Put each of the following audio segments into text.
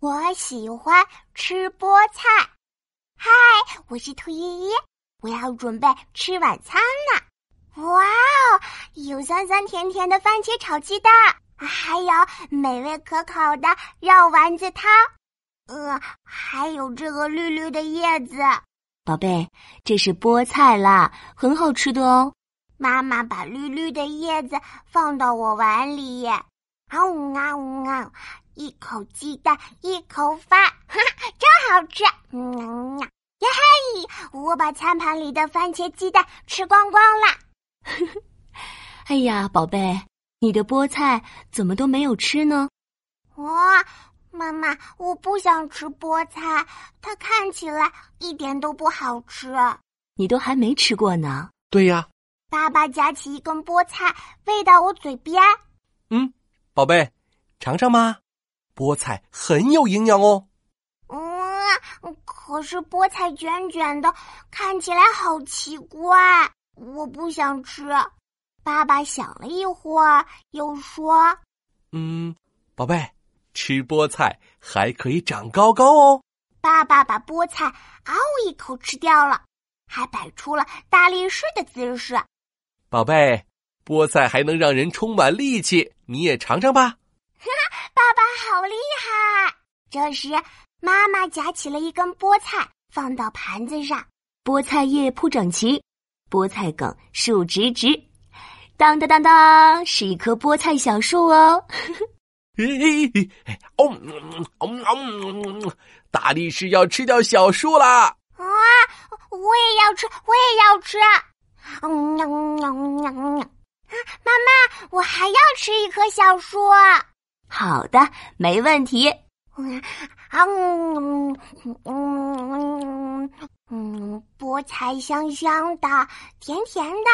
我喜欢吃菠菜。嗨，我是兔依依，我要准备吃晚餐了。哇哦，有酸酸甜甜的番茄炒鸡蛋，还有美味可口的肉丸子汤。呃，还有这个绿绿的叶子。宝贝，这是菠菜啦，很好吃的哦。妈妈把绿绿的叶子放到我碗里，啊呜啊呜啊，一口鸡蛋，一口饭，哈哈，真好吃！嗯呀，呀嘿！我把餐盘里的番茄鸡蛋吃光光了。哎呀，宝贝，你的菠菜怎么都没有吃呢？哇，妈妈，我不想吃菠菜，它看起来一点都不好吃。你都还没吃过呢。对呀。爸爸夹起一根菠菜，喂到我嘴边。嗯，宝贝，尝尝吧，菠菜很有营养哦。嗯，可是菠菜卷卷的，看起来好奇怪，我不想吃。爸爸想了一会儿，又说：“嗯，宝贝，吃菠菜还可以长高高哦。”爸爸把菠菜嗷一口吃掉了，还摆出了大力士的姿势。宝贝，菠菜还能让人充满力气，你也尝尝吧。好厉害！这时，妈妈夹起了一根菠菜，放到盘子上。菠菜叶铺整齐，菠菜梗竖直直。当当当当，是一棵菠菜小树哦。哦，哦，大力士要吃掉小树啦！啊，我也要吃，我也要吃。嗯喵喵喵喵！妈妈，我还要吃一棵小树。好的，没问题。嗯嗯嗯嗯，菠菜香香的，甜甜的，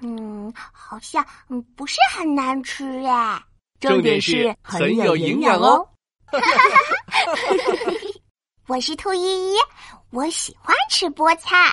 嗯，好像嗯不是很难吃哎。重点是很有营养哦。我是兔依依，我喜欢吃菠菜。